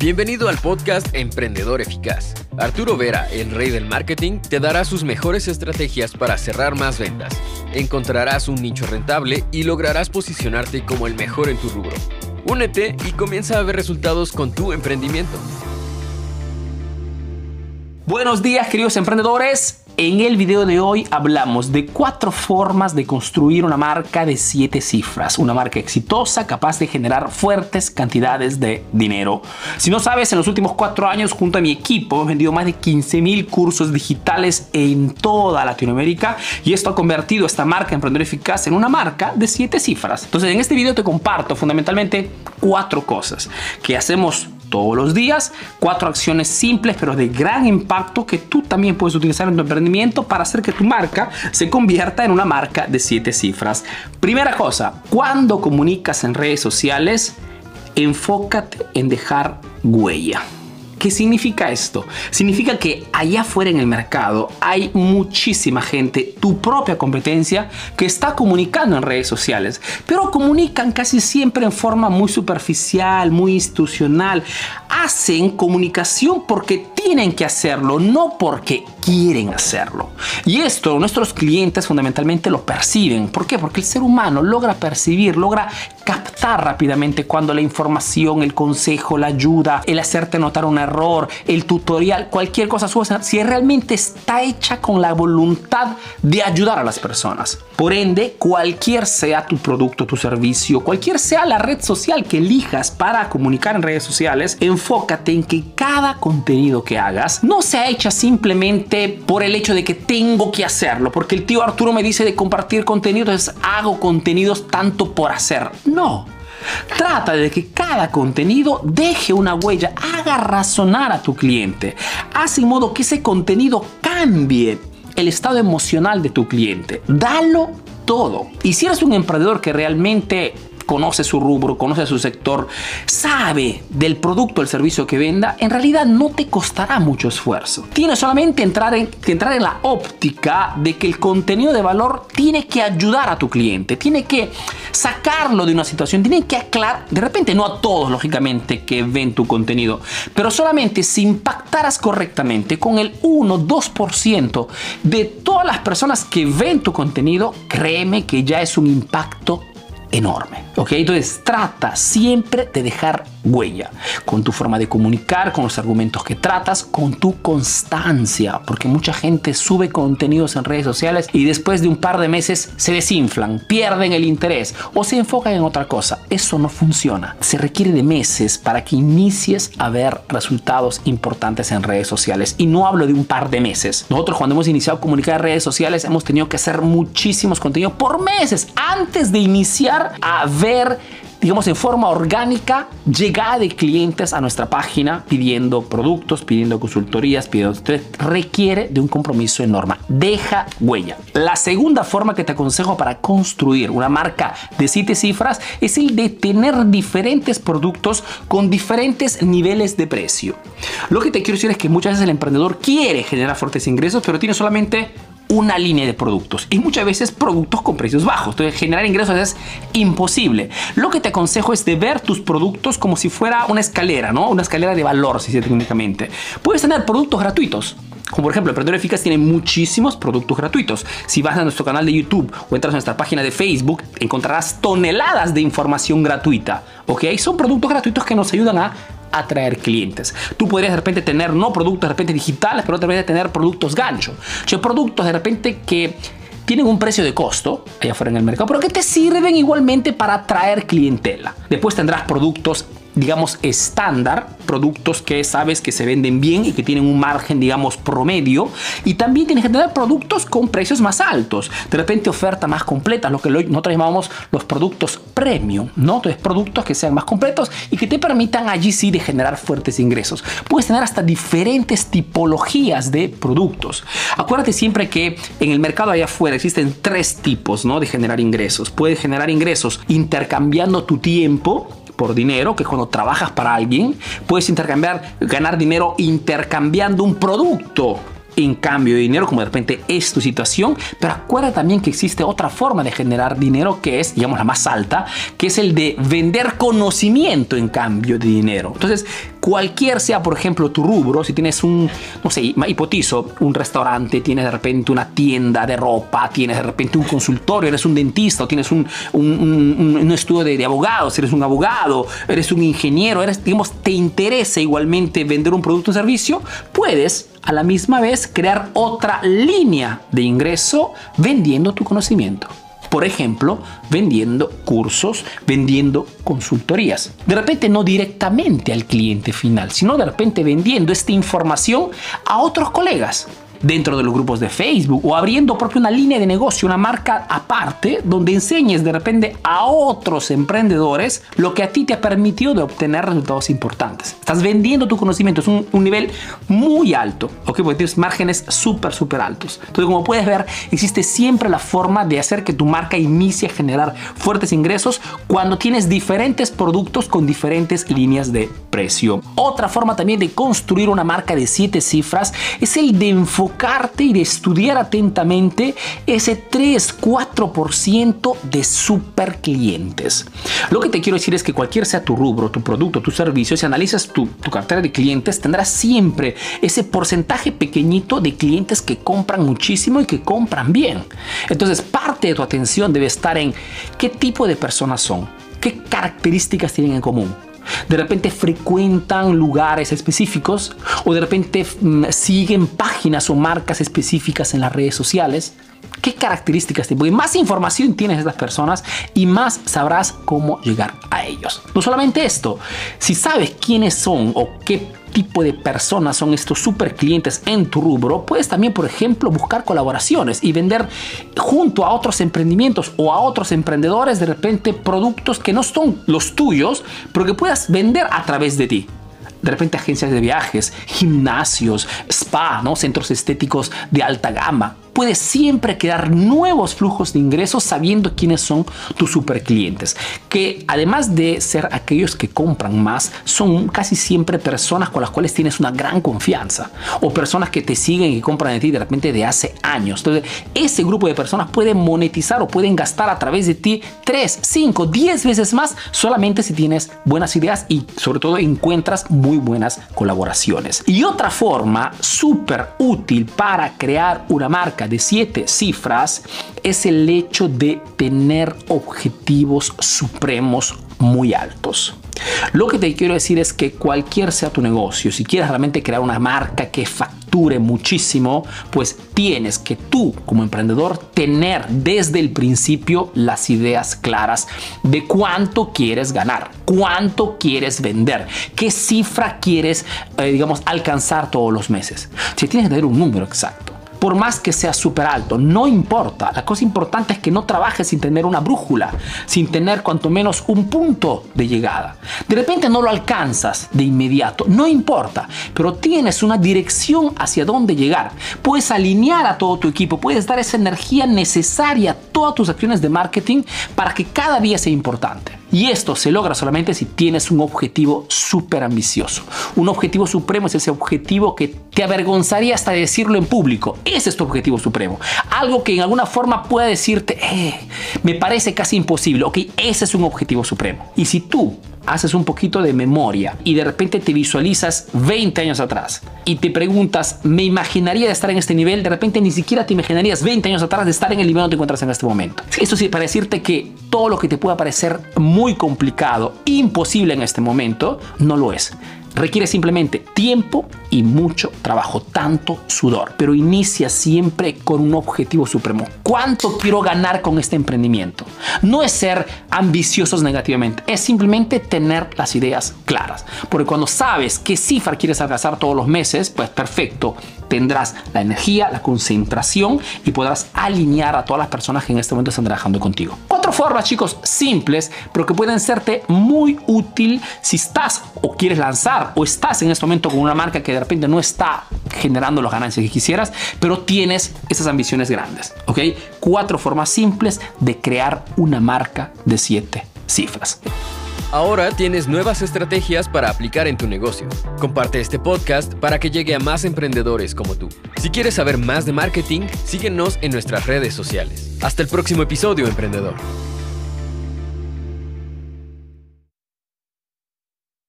Bienvenido al podcast Emprendedor Eficaz. Arturo Vera, el rey del marketing, te dará sus mejores estrategias para cerrar más ventas. Encontrarás un nicho rentable y lograrás posicionarte como el mejor en tu rubro. Únete y comienza a ver resultados con tu emprendimiento. Buenos días queridos emprendedores. En el video de hoy hablamos de cuatro formas de construir una marca de siete cifras, una marca exitosa capaz de generar fuertes cantidades de dinero. Si no sabes, en los últimos cuatro años junto a mi equipo hemos vendido más de 15 mil cursos digitales en toda Latinoamérica y esto ha convertido esta marca Emprendedor Eficaz en una marca de siete cifras. Entonces en este video te comparto fundamentalmente cuatro cosas que hacemos todos los días, cuatro acciones simples pero de gran impacto que tú también puedes utilizar en tu emprendimiento para hacer que tu marca se convierta en una marca de siete cifras. Primera cosa, cuando comunicas en redes sociales, enfócate en dejar huella. ¿Qué significa esto? Significa que allá afuera en el mercado hay muchísima gente, tu propia competencia, que está comunicando en redes sociales, pero comunican casi siempre en forma muy superficial, muy institucional. Hacen comunicación porque tienen que hacerlo, no porque quieren hacerlo. Y esto nuestros clientes fundamentalmente lo perciben. ¿Por qué? Porque el ser humano logra percibir, logra captar rápidamente cuando la información, el consejo, la ayuda, el hacerte notar un error, el tutorial, cualquier cosa, si realmente está hecha con la voluntad de ayudar a las personas. Por ende, cualquier sea tu producto, tu servicio, cualquier sea la red social que elijas para comunicar en redes sociales, enfócate en que cada contenido que hagas no sea hecha simplemente por el hecho de que tengo que hacerlo, porque el tío Arturo me dice de compartir contenido, entonces hago contenidos tanto por hacer. No. Trata de que cada contenido deje una huella, haga razonar a tu cliente. Haz en modo que ese contenido cambie el estado emocional de tu cliente. Dalo todo. Y si eres un emprendedor que realmente conoce su rubro, conoce su sector, sabe del producto o el servicio que venda, en realidad no te costará mucho esfuerzo. Tienes solamente entrar en, que entrar en la óptica de que el contenido de valor tiene que ayudar a tu cliente, tiene que sacarlo de una situación, tiene que aclarar, de repente no a todos, lógicamente, que ven tu contenido, pero solamente si impactaras correctamente con el 1-2% de todas las personas que ven tu contenido, créeme que ya es un impacto enorme. ¿Ok? Entonces trata siempre de dejar huella con tu forma de comunicar, con los argumentos que tratas, con tu constancia, porque mucha gente sube contenidos en redes sociales y después de un par de meses se desinflan, pierden el interés o se enfocan en otra cosa. Eso no funciona. Se requiere de meses para que inicies a ver resultados importantes en redes sociales y no hablo de un par de meses. Nosotros cuando hemos iniciado a comunicar en redes sociales hemos tenido que hacer muchísimos contenidos por meses antes de iniciar a ver digamos, en forma orgánica, llegada de clientes a nuestra página pidiendo productos, pidiendo consultorías, pidiendo... Requiere de un compromiso enorme. Deja huella. La segunda forma que te aconsejo para construir una marca de siete cifras es el de tener diferentes productos con diferentes niveles de precio. Lo que te quiero decir es que muchas veces el emprendedor quiere generar fuertes ingresos, pero tiene solamente una línea de productos y muchas veces productos con precios bajos. Entonces generar ingresos es imposible. Lo que te aconsejo es de ver tus productos como si fuera una escalera, ¿no? Una escalera de valor, si se técnicamente. Puedes tener productos gratuitos. Como por ejemplo, Emprendedor Eficaz tiene muchísimos productos gratuitos. Si vas a nuestro canal de YouTube o entras a nuestra página de Facebook, encontrarás toneladas de información gratuita. ¿Ok? Son productos gratuitos que nos ayudan a atraer clientes. Tú podrías de repente tener no productos de repente digitales, pero de repente tener productos gancho. O sea, productos de repente que tienen un precio de costo allá afuera en el mercado, pero que te sirven igualmente para atraer clientela. Después tendrás productos digamos, estándar, productos que sabes que se venden bien y que tienen un margen, digamos, promedio. Y también tienes que tener productos con precios más altos. De repente oferta más completa, lo que nosotros llamamos los productos premium, ¿no? Entonces, productos que sean más completos y que te permitan allí sí de generar fuertes ingresos. Puedes tener hasta diferentes tipologías de productos. Acuérdate siempre que en el mercado allá afuera existen tres tipos, ¿no? De generar ingresos. Puedes generar ingresos intercambiando tu tiempo por dinero, que cuando trabajas para alguien, puedes intercambiar, ganar dinero intercambiando un producto en cambio de dinero, como de repente es tu situación, pero acuerda también que existe otra forma de generar dinero que es, digamos, la más alta, que es el de vender conocimiento en cambio de dinero. Entonces, cualquier sea, por ejemplo, tu rubro, si tienes un, no sé, hipotizo, un restaurante, tienes de repente una tienda de ropa, tienes de repente un consultorio, eres un dentista o tienes un, un, estudio de, de, abogados, eres un abogado, eres un ingeniero, eres, digamos, te interesa igualmente vender un producto o servicio, puedes a la misma vez crear otra línea de ingreso vendiendo tu conocimiento. Por ejemplo, vendiendo cursos, vendiendo consultorías. De repente no directamente al cliente final, sino de repente vendiendo esta información a otros colegas dentro de los grupos de Facebook o abriendo propio una línea de negocio, una marca aparte donde enseñes de repente a otros emprendedores lo que a ti te ha permitido de obtener resultados importantes. Estás vendiendo tu conocimiento, es un, nivel muy alto, ¿ok? Porque tienes márgenes súper, súper altos. Entonces, como puedes ver, existe siempre la forma de hacer que tu marca inicie a generar fuertes ingresos cuando tienes diferentes productos con diferentes líneas de precio. Otra forma también de construir una marca de siete cifras es el de enfocar y de estudiar atentamente ese 3-4% de super clientes. Lo que te quiero decir es que cualquier sea tu rubro, tu producto, tu servicio, si analizas tu, tu cartera de clientes, tendrás siempre ese porcentaje pequeñito de clientes que compran muchísimo y que compran bien. Entonces, parte de tu atención debe estar en qué tipo de personas son, qué características tienen en común de repente frecuentan lugares específicos o de repente mm, siguen páginas o marcas específicas en las redes sociales. ¿Qué características tienen? Porque más información tienes de estas personas y más sabrás cómo llegar a ellos. No solamente esto, si sabes quiénes son o qué tipo de personas son estos super clientes en tu rubro, puedes también, por ejemplo, buscar colaboraciones y vender junto a otros emprendimientos o a otros emprendedores de repente productos que no son los tuyos, pero que puedas vender a través de ti de repente agencias de viajes, gimnasios, spa, ¿no? centros estéticos de alta gama puedes siempre crear nuevos flujos de ingresos sabiendo quiénes son tus super clientes, que además de ser aquellos que compran más, son casi siempre personas con las cuales tienes una gran confianza o personas que te siguen y compran de ti de repente de hace años. Entonces, ese grupo de personas pueden monetizar o pueden gastar a través de ti 3, 5, 10 veces más solamente si tienes buenas ideas y sobre todo encuentras muy buenas colaboraciones. Y otra forma súper útil para crear una marca de siete cifras es el hecho de tener objetivos supremos muy altos. Lo que te quiero decir es que cualquier sea tu negocio, si quieres realmente crear una marca que facture muchísimo, pues tienes que tú como emprendedor tener desde el principio las ideas claras de cuánto quieres ganar, cuánto quieres vender, qué cifra quieres, eh, digamos, alcanzar todos los meses. Si tienes que tener un número exacto por más que sea súper alto, no importa. La cosa importante es que no trabajes sin tener una brújula, sin tener cuanto menos un punto de llegada. De repente no lo alcanzas de inmediato, no importa, pero tienes una dirección hacia dónde llegar. Puedes alinear a todo tu equipo, puedes dar esa energía necesaria a todas tus acciones de marketing para que cada día sea importante. Y esto se logra solamente si tienes un objetivo súper ambicioso. Un objetivo supremo es ese objetivo que te avergonzaría hasta decirlo en público. Ese es tu objetivo supremo. Algo que en alguna forma pueda decirte, eh, me parece casi imposible. Ok, ese es un objetivo supremo. Y si tú haces un poquito de memoria y de repente te visualizas 20 años atrás y te preguntas, ¿me imaginaría de estar en este nivel? De repente ni siquiera te imaginarías 20 años atrás de estar en el nivel donde te encuentras en este momento. Eso sí, para decirte que todo lo que te pueda parecer muy complicado, imposible en este momento, no lo es. Requiere simplemente tiempo y mucho trabajo, tanto sudor, pero inicia siempre con un objetivo supremo. ¿Cuánto quiero ganar con este emprendimiento? No es ser ambiciosos negativamente, es simplemente tener las ideas claras. Porque cuando sabes qué cifra quieres alcanzar todos los meses, pues perfecto, tendrás la energía, la concentración y podrás alinear a todas las personas que en este momento están trabajando contigo. Formas, chicos, simples, pero que pueden serte muy útil si estás o quieres lanzar o estás en este momento con una marca que de repente no está generando las ganancias que quisieras, pero tienes esas ambiciones grandes. ¿Ok? Cuatro formas simples de crear una marca de siete cifras. Ahora tienes nuevas estrategias para aplicar en tu negocio. Comparte este podcast para que llegue a más emprendedores como tú. Si quieres saber más de marketing, síguenos en nuestras redes sociales. Hasta el próximo episodio, emprendedor.